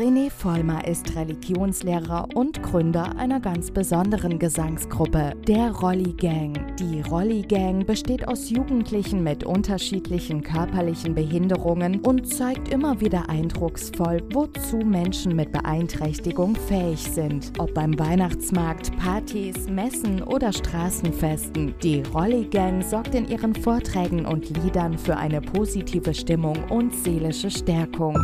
René Vollmer ist Religionslehrer und Gründer einer ganz besonderen Gesangsgruppe, der Rolli Gang. Die Rolli Gang besteht aus Jugendlichen mit unterschiedlichen körperlichen Behinderungen und zeigt immer wieder eindrucksvoll, wozu Menschen mit Beeinträchtigung fähig sind. Ob beim Weihnachtsmarkt, Partys, Messen oder Straßenfesten. Die Rolli Gang sorgt in ihren Vorträgen und Liedern für eine positive Stimmung und seelische Stärkung.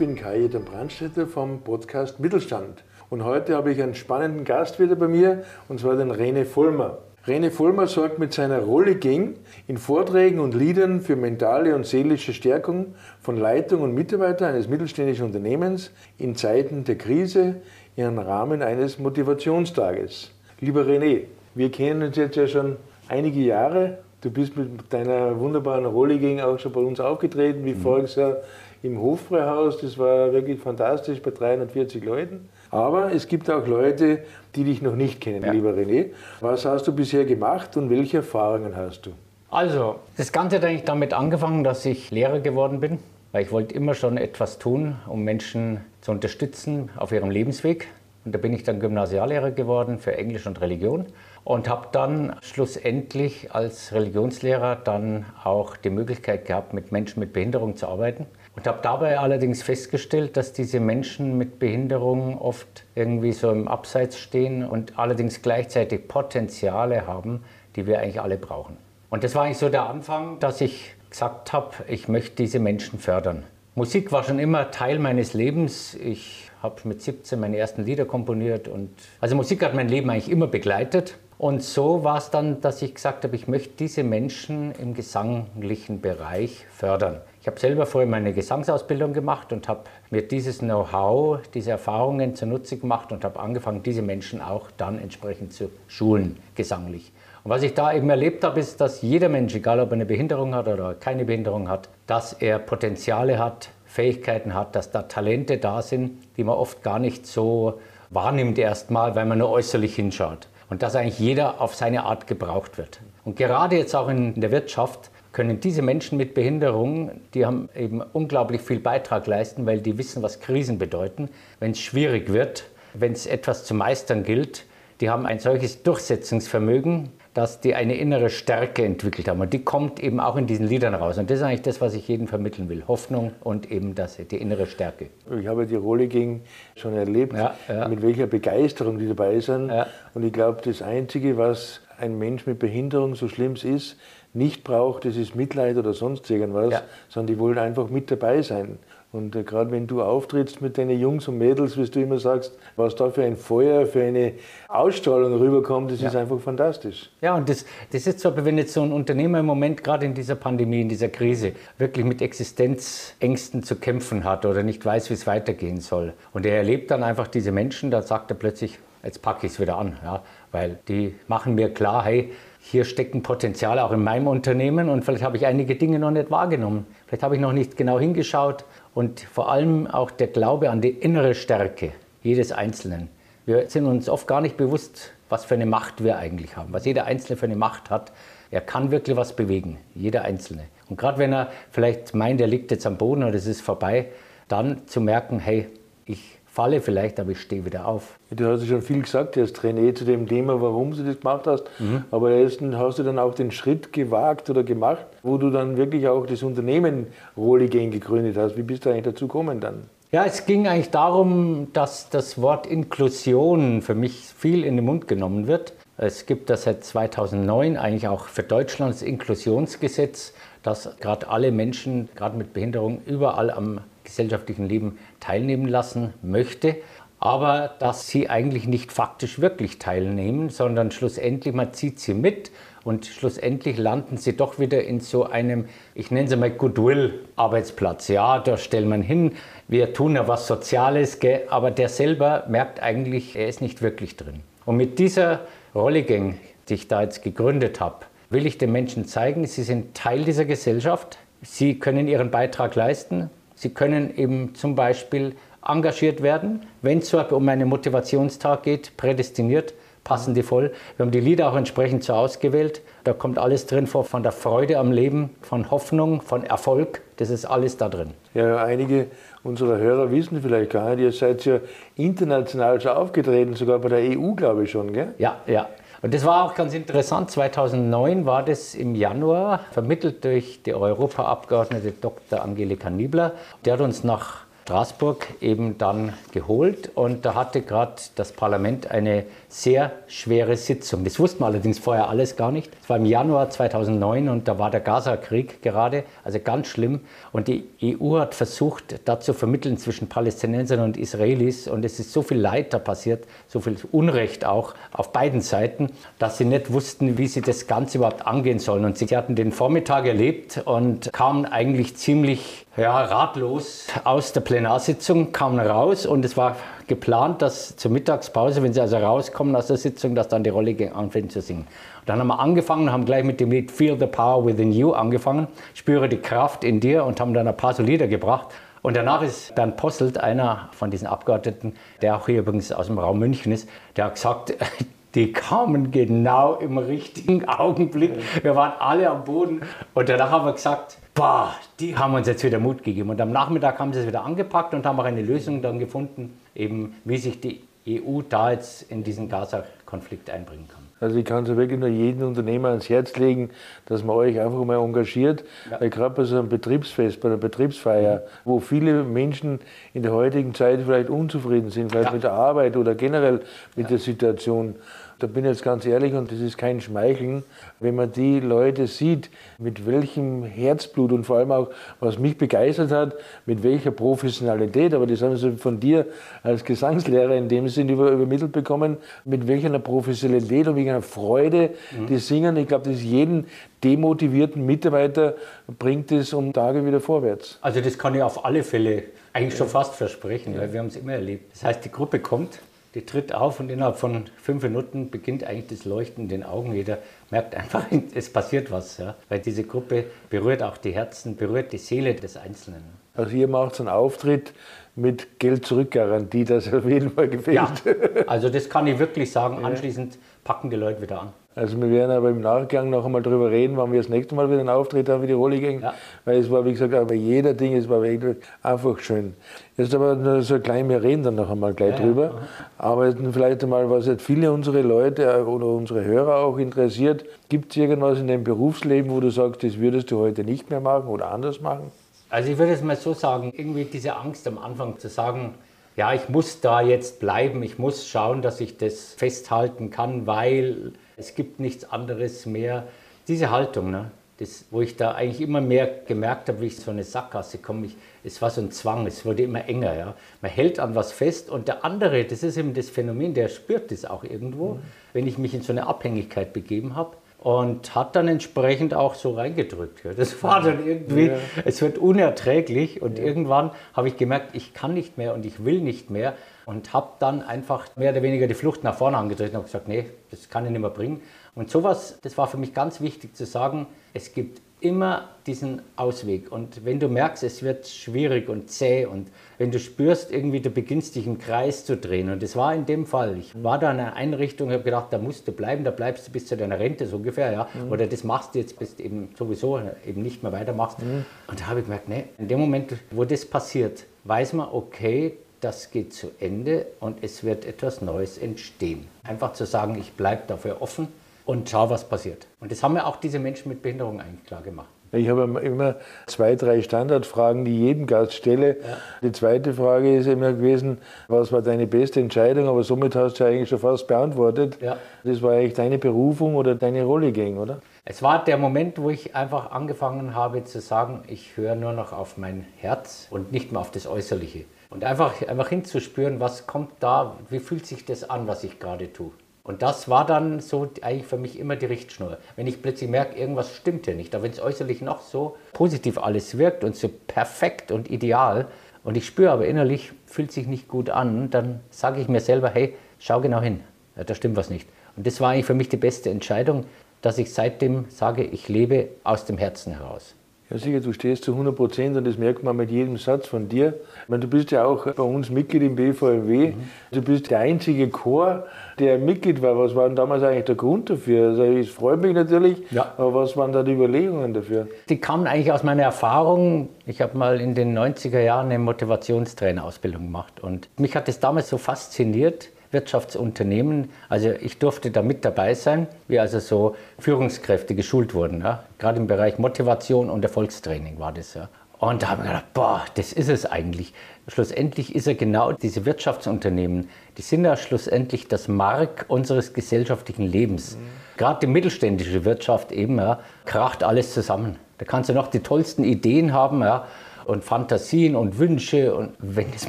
Bin Kai Jeter Brandstätter vom Podcast Mittelstand. Und heute habe ich einen spannenden Gast wieder bei mir, und zwar den Rene Vollmer. Rene Vollmer sorgt mit seiner Rolle Gang in Vorträgen und Liedern für mentale und seelische Stärkung von Leitung und Mitarbeiter eines mittelständischen Unternehmens in Zeiten der Krise im Rahmen eines Motivationstages. Lieber René, wir kennen uns jetzt ja schon einige Jahre. Du bist mit deiner wunderbaren Rolle Gang auch schon bei uns aufgetreten, wie mhm. voriges Jahr im Hofbräuhaus. Das war wirklich fantastisch bei 340 Leuten. Aber es gibt auch Leute, die dich noch nicht kennen, ja. lieber René. Was hast du bisher gemacht und welche Erfahrungen hast du? Also, das Ganze hat eigentlich damit angefangen, dass ich Lehrer geworden bin, weil ich wollte immer schon etwas tun, um Menschen zu unterstützen auf ihrem Lebensweg. Und da bin ich dann Gymnasiallehrer geworden für Englisch und Religion und habe dann schlussendlich als Religionslehrer dann auch die Möglichkeit gehabt, mit Menschen mit Behinderung zu arbeiten. Und habe dabei allerdings festgestellt, dass diese Menschen mit Behinderung oft irgendwie so im Abseits stehen und allerdings gleichzeitig Potenziale haben, die wir eigentlich alle brauchen. Und das war eigentlich so der Anfang, dass ich gesagt habe, ich möchte diese Menschen fördern. Musik war schon immer Teil meines Lebens. Ich habe mit 17 meine ersten Lieder komponiert und also Musik hat mein Leben eigentlich immer begleitet. Und so war es dann, dass ich gesagt habe, ich möchte diese Menschen im gesanglichen Bereich fördern. Ich habe selber vorher meine Gesangsausbildung gemacht und habe mir dieses Know-how, diese Erfahrungen zunutze gemacht und habe angefangen, diese Menschen auch dann entsprechend zu schulen, gesanglich. Und was ich da eben erlebt habe, ist, dass jeder Mensch, egal ob er eine Behinderung hat oder keine Behinderung hat, dass er Potenziale hat, Fähigkeiten hat, dass da Talente da sind, die man oft gar nicht so wahrnimmt erstmal, weil man nur äußerlich hinschaut. Und dass eigentlich jeder auf seine Art gebraucht wird. Und gerade jetzt auch in der Wirtschaft können diese Menschen mit Behinderung, die haben eben unglaublich viel Beitrag leisten, weil die wissen, was Krisen bedeuten. Wenn es schwierig wird, wenn es etwas zu meistern gilt, die haben ein solches Durchsetzungsvermögen, dass die eine innere Stärke entwickelt haben. Und die kommt eben auch in diesen Liedern raus. Und das ist eigentlich das, was ich jedem vermitteln will. Hoffnung und eben das, die innere Stärke. Ich habe die Rolle ging schon erlebt, ja, ja. mit welcher Begeisterung die dabei sind. Ja. Und ich glaube, das Einzige, was ein Mensch mit Behinderung so schlimm ist, nicht braucht, das ist Mitleid oder sonst irgendwas, ja. sondern die wollen einfach mit dabei sein. Und äh, gerade wenn du auftrittst mit deinen Jungs und Mädels, wie du immer sagst, was da für ein Feuer, für eine Ausstrahlung rüberkommt, das ja. ist einfach fantastisch. Ja, und das, das ist so, wenn jetzt so ein Unternehmer im Moment gerade in dieser Pandemie, in dieser Krise, wirklich mit Existenzängsten zu kämpfen hat oder nicht weiß, wie es weitergehen soll. Und er erlebt dann einfach diese Menschen, da sagt er plötzlich, jetzt packe ich es wieder an. Ja, weil die machen mir klar, hey, hier stecken Potenziale auch in meinem Unternehmen und vielleicht habe ich einige Dinge noch nicht wahrgenommen. Vielleicht habe ich noch nicht genau hingeschaut und vor allem auch der Glaube an die innere Stärke jedes Einzelnen. Wir sind uns oft gar nicht bewusst, was für eine Macht wir eigentlich haben, was jeder Einzelne für eine Macht hat. Er kann wirklich was bewegen, jeder Einzelne. Und gerade wenn er vielleicht meint, er liegt jetzt am Boden oder es ist vorbei, dann zu merken, hey, ich falle vielleicht, aber ich stehe wieder auf. Du hast ja schon viel gesagt, hast René zu dem Thema, warum du das gemacht hast. Mhm. Aber erstens hast du dann auch den Schritt gewagt oder gemacht, wo du dann wirklich auch das Unternehmen Rolligen gegründet hast. Wie bist du eigentlich dazu gekommen dann? Ja, es ging eigentlich darum, dass das Wort Inklusion für mich viel in den Mund genommen wird. Es gibt das seit 2009 eigentlich auch für Deutschland das Inklusionsgesetz, dass gerade alle Menschen, gerade mit Behinderung, überall am gesellschaftlichen Leben teilnehmen lassen möchte, aber dass sie eigentlich nicht faktisch wirklich teilnehmen, sondern schlussendlich man zieht sie mit und schlussendlich landen sie doch wieder in so einem, ich nenne es mal Goodwill-Arbeitsplatz. Ja, da stellen man hin, wir tun ja was Soziales, aber der selber merkt eigentlich, er ist nicht wirklich drin. Und mit dieser Rollegang, die ich da jetzt gegründet habe, will ich den Menschen zeigen, sie sind Teil dieser Gesellschaft, sie können ihren Beitrag leisten, sie können eben zum Beispiel engagiert werden, wenn es um einen Motivationstag geht, prädestiniert, passen die voll. Wir haben die Lieder auch entsprechend so ausgewählt. Da kommt alles drin vor, von der Freude am Leben, von Hoffnung, von Erfolg. Das ist alles da drin. Ja, einige unserer Hörer wissen vielleicht gar nicht, ihr seid ja international schon aufgetreten, sogar bei der EU, glaube ich schon, gell? Ja, ja. Und das war auch ganz interessant. 2009 war das im Januar, vermittelt durch die Europaabgeordnete Dr. Angelika Niebler. Der hat uns nach Straßburg eben dann geholt und da hatte gerade das Parlament eine sehr schwere Sitzung. Das wussten wir allerdings vorher alles gar nicht. Es war im Januar 2009 und da war der Gaza-Krieg gerade, also ganz schlimm. Und die EU hat versucht, da zu vermitteln zwischen Palästinensern und Israelis und es ist so viel Leid da passiert, so viel Unrecht auch auf beiden Seiten, dass sie nicht wussten, wie sie das Ganze überhaupt angehen sollen. Und sie hatten den Vormittag erlebt und kamen eigentlich ziemlich ja, ratlos aus der Plenarsitzung, kamen raus und es war geplant, dass zur Mittagspause, wenn sie also rauskommen aus der Sitzung, dass dann die Rolle anfängt zu singen. Und dann haben wir angefangen, haben gleich mit dem Lied Feel the Power Within You angefangen, spüre die Kraft in dir und haben dann ein paar so Lieder gebracht. Und danach ist Bernd Posselt, einer von diesen Abgeordneten, der auch hier übrigens aus dem Raum München ist, der hat gesagt, die kamen genau im richtigen Augenblick. Wir waren alle am Boden und danach haben wir gesagt, boah, die haben uns jetzt wieder Mut gegeben. Und am Nachmittag haben sie es wieder angepackt und haben auch eine Lösung dann gefunden, eben wie sich die EU da jetzt in diesen Gaza-Konflikt einbringen kann. Also ich kann es wirklich nur jedem Unternehmer ans Herz legen, dass man euch einfach mal engagiert. Ja. Weil gerade bei so einem Betriebsfest, bei einer Betriebsfeier, mhm. wo viele Menschen in der heutigen Zeit vielleicht unzufrieden sind, vielleicht ja. mit der Arbeit oder generell mit ja. der Situation, da bin ich jetzt ganz ehrlich und das ist kein Schmeicheln, wenn man die Leute sieht, mit welchem Herzblut und vor allem auch, was mich begeistert hat, mit welcher Professionalität, aber das haben sie von dir als Gesangslehrer in dem Sinn übermittelt bekommen, mit welcher Professionalität und welcher Freude mhm. die singen. Ich glaube, das ist jeden demotivierten Mitarbeiter bringt es um Tage wieder vorwärts. Also das kann ich auf alle Fälle eigentlich schon fast versprechen, weil wir haben es immer erlebt. Das heißt, die Gruppe kommt, die tritt auf und innerhalb von fünf Minuten beginnt eigentlich das Leuchten in den Augen. Jeder merkt einfach, es passiert was. Ja? Weil diese Gruppe berührt auch die Herzen, berührt die Seele des Einzelnen. Also ihr macht einen Auftritt mit Geld-Zurück-Garantie, das auf jeden Fall gefällt. Ja, also das kann ich wirklich sagen. Anschließend packen die Leute wieder an. Also wir werden aber im Nachgang noch einmal darüber reden, wann wir das nächste Mal wieder einen Auftritt haben, wie die Rolle ging. Ja. Weil es war, wie gesagt, aber jeder Ding, es war wirklich einfach schön. Jetzt aber nur so klein, wir reden dann noch einmal gleich ja, drüber. Ja. Aber vielleicht einmal, was jetzt viele unserer Leute oder unsere Hörer auch interessiert, gibt es irgendwas in deinem Berufsleben, wo du sagst, das würdest du heute nicht mehr machen oder anders machen? Also ich würde es mal so sagen, irgendwie diese Angst am Anfang zu sagen, ja, ich muss da jetzt bleiben, ich muss schauen, dass ich das festhalten kann, weil es gibt nichts anderes mehr. Diese Haltung, ne? Das, wo ich da eigentlich immer mehr gemerkt habe, wie ich so eine Sackgasse komme. Ich, es war so ein Zwang, es wurde immer enger. Ja? Man hält an was fest und der andere, das ist eben das Phänomen, der spürt das auch irgendwo, mhm. wenn ich mich in so eine Abhängigkeit begeben habe und hat dann entsprechend auch so reingedrückt. Das war dann irgendwie, ja. es wird unerträglich und ja. irgendwann habe ich gemerkt, ich kann nicht mehr und ich will nicht mehr und habe dann einfach mehr oder weniger die Flucht nach vorne angetreten und gesagt, nee, das kann ich nicht mehr bringen. Und sowas, das war für mich ganz wichtig zu sagen, es gibt immer diesen Ausweg. Und wenn du merkst, es wird schwierig und zäh und wenn du spürst, irgendwie du beginnst dich im Kreis zu drehen. Und das war in dem Fall. Ich war da in einer Einrichtung, habe gedacht, da musst du bleiben, da bleibst du bis zu deiner Rente so ungefähr, ja. Mhm. Oder das machst du jetzt, bis du eben sowieso eben nicht mehr weitermachst. Mhm. Und da habe ich gemerkt, nee, in dem Moment, wo das passiert, weiß man, okay, das geht zu Ende und es wird etwas Neues entstehen. Einfach zu sagen, ich bleibe dafür offen und schau, was passiert. Und das haben ja auch diese Menschen mit Behinderung eigentlich klar gemacht. Ich habe immer zwei, drei Standardfragen, die ich jedem Gast stelle. Ja. Die zweite Frage ist immer gewesen, was war deine beste Entscheidung? Aber somit hast du eigentlich schon fast beantwortet. Ja. Das war eigentlich deine Berufung oder deine Rolle ging, oder? Es war der Moment, wo ich einfach angefangen habe zu sagen, ich höre nur noch auf mein Herz und nicht mehr auf das Äußerliche. Und einfach, einfach hinzuspüren, was kommt da, wie fühlt sich das an, was ich gerade tue. Und das war dann so eigentlich für mich immer die Richtschnur. Wenn ich plötzlich merke, irgendwas stimmt hier nicht, aber wenn es äußerlich noch so positiv alles wirkt und so perfekt und ideal und ich spüre aber innerlich, fühlt sich nicht gut an, dann sage ich mir selber, hey, schau genau hin, ja, da stimmt was nicht. Und das war eigentlich für mich die beste Entscheidung, dass ich seitdem sage, ich lebe aus dem Herzen heraus. Ja, sicher, du stehst zu 100 Prozent und das merkt man mit jedem Satz von dir. Ich meine, du bist ja auch bei uns Mitglied im BVMW. Mhm. Du bist der einzige Chor, der Mitglied war. Was war denn damals eigentlich der Grund dafür? Also, ich freue mich natürlich, ja. aber was waren da die Überlegungen dafür? Die kamen eigentlich aus meiner Erfahrung. Ich habe mal in den 90er Jahren eine Motivationstrainerausbildung gemacht und mich hat es damals so fasziniert, Wirtschaftsunternehmen. Also ich durfte da mit dabei sein, wie also so Führungskräfte geschult wurden. Ja? Gerade im Bereich Motivation und Erfolgstraining war das. Ja. Und da habe ich gedacht, boah, das ist es eigentlich. Schlussendlich ist er genau diese Wirtschaftsunternehmen, die sind ja schlussendlich das Mark unseres gesellschaftlichen Lebens. Mhm. Gerade die mittelständische Wirtschaft eben, ja, kracht alles zusammen. Da kannst du noch die tollsten Ideen haben, ja, und Fantasien und Wünsche. Und wenn das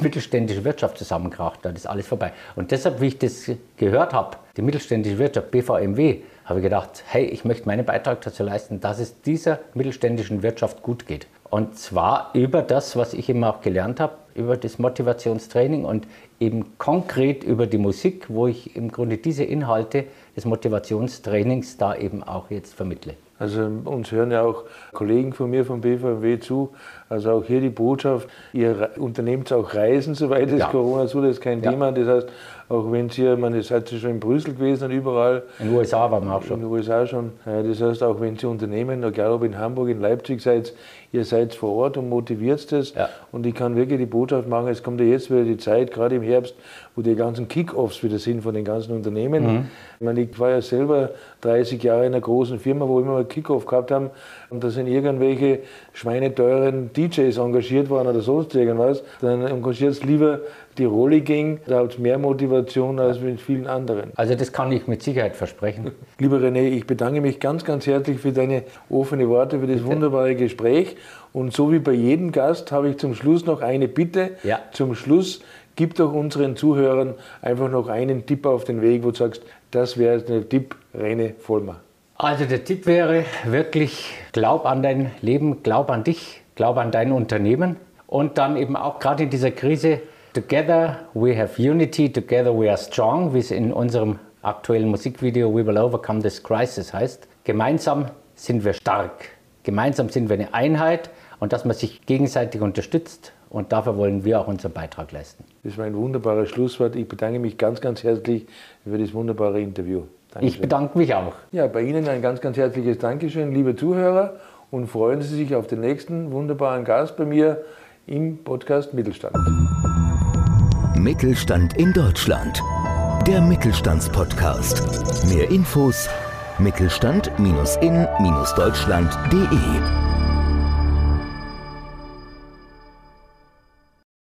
mittelständische Wirtschaft zusammenkracht, dann ist alles vorbei. Und deshalb, wie ich das gehört habe, die mittelständische Wirtschaft, BVMW, habe ich gedacht, hey, ich möchte meinen Beitrag dazu leisten, dass es dieser mittelständischen Wirtschaft gut geht. Und zwar über das, was ich immer auch gelernt habe, über das Motivationstraining und eben konkret über die Musik, wo ich im Grunde diese Inhalte des Motivationstrainings da eben auch jetzt vermittle. Also uns hören ja auch Kollegen von mir vom BVMW zu. Also auch hier die Botschaft, ihr unternehmt auch Reisen, soweit es ja. Corona zu, das ist kein ja. Thema. Das heißt, auch wenn Sie, man ihr seid schon in Brüssel gewesen und überall. In den USA waren wir auch schon. In den USA schon. Das heißt, auch wenn Sie Unternehmen, egal ob in Hamburg, in Leipzig seid, ihr seid vor Ort und motiviert das. Ja. Und ich kann wirklich die Botschaft machen, es kommt ja jetzt wieder die Zeit, gerade im Herbst, wo die ganzen Kick-Offs wieder sind von den ganzen Unternehmen. Mhm. Ich, meine, ich war ja selber 30 Jahre in einer großen Firma, wo wir immer mal Kick-Off gehabt haben und da sind irgendwelche schweineteuren DJs engagiert worden oder sonst irgendwas. Dann engagiert es lieber die Rolle ging, da hat es mehr Motivation als mit vielen anderen. Also das kann ich mit Sicherheit versprechen. Lieber René, ich bedanke mich ganz, ganz herzlich für deine offenen Worte, für das Bitte. wunderbare Gespräch. Und so wie bei jedem Gast habe ich zum Schluss noch eine Bitte. Ja. Zum Schluss gib doch unseren Zuhörern einfach noch einen Tipp auf den Weg, wo du sagst, das wäre der Tipp, René Vollmer. Also der Tipp wäre wirklich, glaub an dein Leben, glaub an dich, glaub an dein Unternehmen und dann eben auch gerade in dieser Krise, together we have unity, together we are strong, wie es in unserem aktuellen Musikvideo We Will Overcome This Crisis heißt. Gemeinsam sind wir stark, gemeinsam sind wir eine Einheit und dass man sich gegenseitig unterstützt und dafür wollen wir auch unseren Beitrag leisten. Das war ein wunderbares Schlusswort. Ich bedanke mich ganz, ganz herzlich für das wunderbare Interview. Dankeschön. Ich bedanke mich auch. Ja, bei Ihnen ein ganz, ganz herzliches Dankeschön, liebe Zuhörer. Und freuen Sie sich auf den nächsten wunderbaren Gast bei mir im Podcast Mittelstand. Mittelstand in Deutschland. Der Mittelstandspodcast. Mehr Infos mittelstand-in-deutschland.de